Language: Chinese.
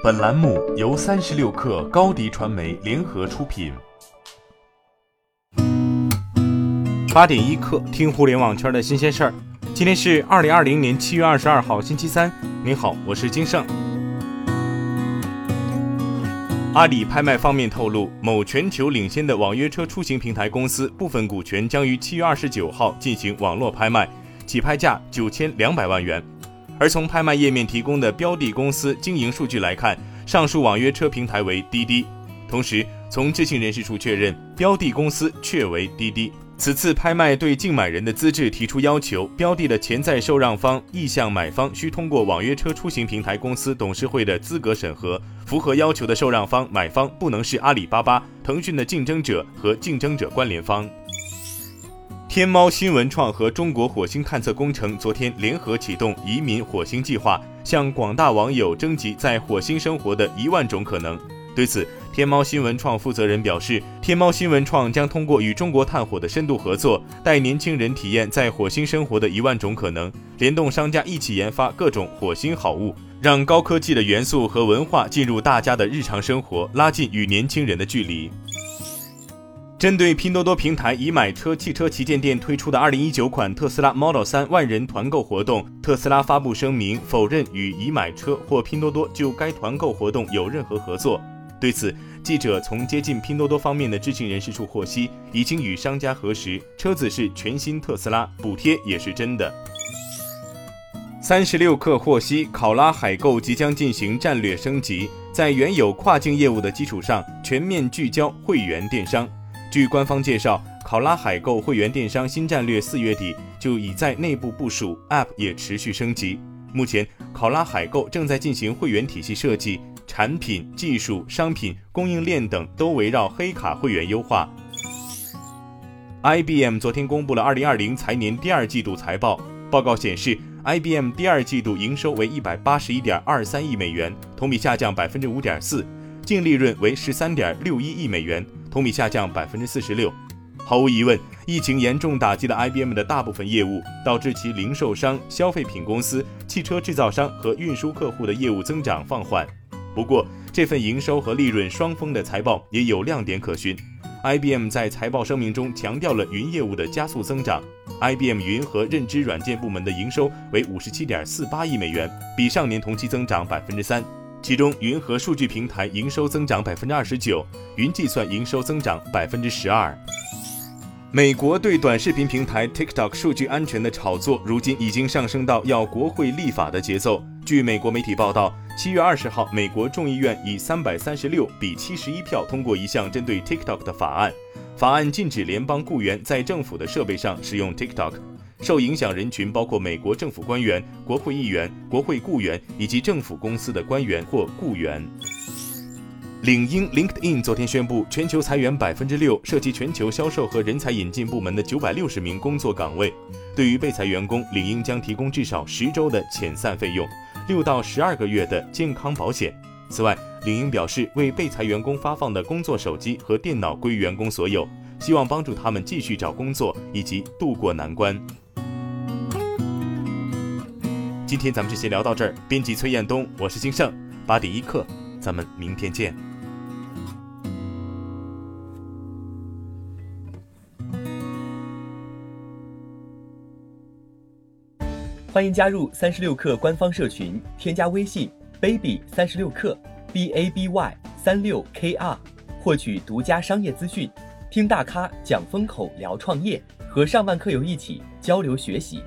本栏目由三十六氪高低传媒联合出品。八点一刻，听互联网圈的新鲜事儿。今天是二零二零年七月二十二号，星期三。您好，我是金盛。阿里拍卖方面透露，某全球领先的网约车出行平台公司部分股权将于七月二十九号进行网络拍卖，起拍价九千两百万元。而从拍卖页面提供的标的公司经营数据来看，上述网约车平台为滴滴。同时，从知情人士处确认，标的公司确为滴滴。此次拍卖对竞买人的资质提出要求，标的的潜在受让方、意向买方需通过网约车出行平台公司董事会的资格审核，符合要求的受让方、买方不能是阿里巴巴、腾讯的竞争者和竞争者关联方。天猫新文创和中国火星探测工程昨天联合启动移民火星计划，向广大网友征集在火星生活的一万种可能。对此，天猫新闻创负责人表示，天猫新闻创将通过与中国探火的深度合作，带年轻人体验在火星生活的一万种可能，联动商家一起研发各种火星好物，让高科技的元素和文化进入大家的日常生活，拉近与年轻人的距离。针对拼多多平台已买车汽车旗舰店推出的二零一九款特斯拉 Model 三万人团购活动，特斯拉发布声明否认与已买车或拼多多就该团购活动有任何合作。对此，记者从接近拼多多方面的知情人士处获悉，已经与商家核实，车子是全新特斯拉，补贴也是真的。三十六氪获悉，考拉海购即将进行战略升级，在原有跨境业务的基础上，全面聚焦会员电商。据官方介绍，考拉海购会员电商新战略四月底就已在内部部署，App 也持续升级。目前，考拉海购正在进行会员体系设计。产品、技术、商品、供应链等都围绕黑卡会员优化。IBM 昨天公布了2020财年第二季度财报，报告显示，IBM 第二季度营收为181.23亿美元，同比下降5.4%，净利润为13.61亿美元，同比下降46%。毫无疑问，疫情严重打击了 IBM 的大部分业务，导致其零售商、消费品公司、汽车制造商和运输客户的业务增长放缓。不过，这份营收和利润双丰的财报也有亮点可循。IBM 在财报声明中强调了云业务的加速增长。IBM 云和认知软件部门的营收为五十七点四八亿美元，比上年同期增长百分之三。其中，云和数据平台营收增长百分之二十九，云计算营收增长百分之十二。美国对短视频平台 TikTok 数据安全的炒作，如今已经上升到要国会立法的节奏。据美国媒体报道。七月二十号，美国众议院以三百三十六比七十一票通过一项针对 TikTok 的法案。法案禁止联邦雇员在政府的设备上使用 TikTok。受影响人群包括美国政府官员、国会议员、国会雇员以及政府公司的官员或雇员。领英 LinkedIn 昨天宣布，全球裁员百分之六，涉及全球销售和人才引进部门的九百六十名工作岗位。对于被裁员工，领英将提供至少十周的遣散费用。六到十二个月的健康保险。此外，领英表示为被裁员工发放的工作手机和电脑归员工所有，希望帮助他们继续找工作以及度过难关。今天咱们就先聊到这儿。编辑崔彦东，我是金盛，八点一刻，咱们明天见。欢迎加入三十六氪官方社群，添加微信 baby 三十六氪 b a b y 三六 k r，获取独家商业资讯，听大咖讲风口，聊创业，和上万课友一起交流学习。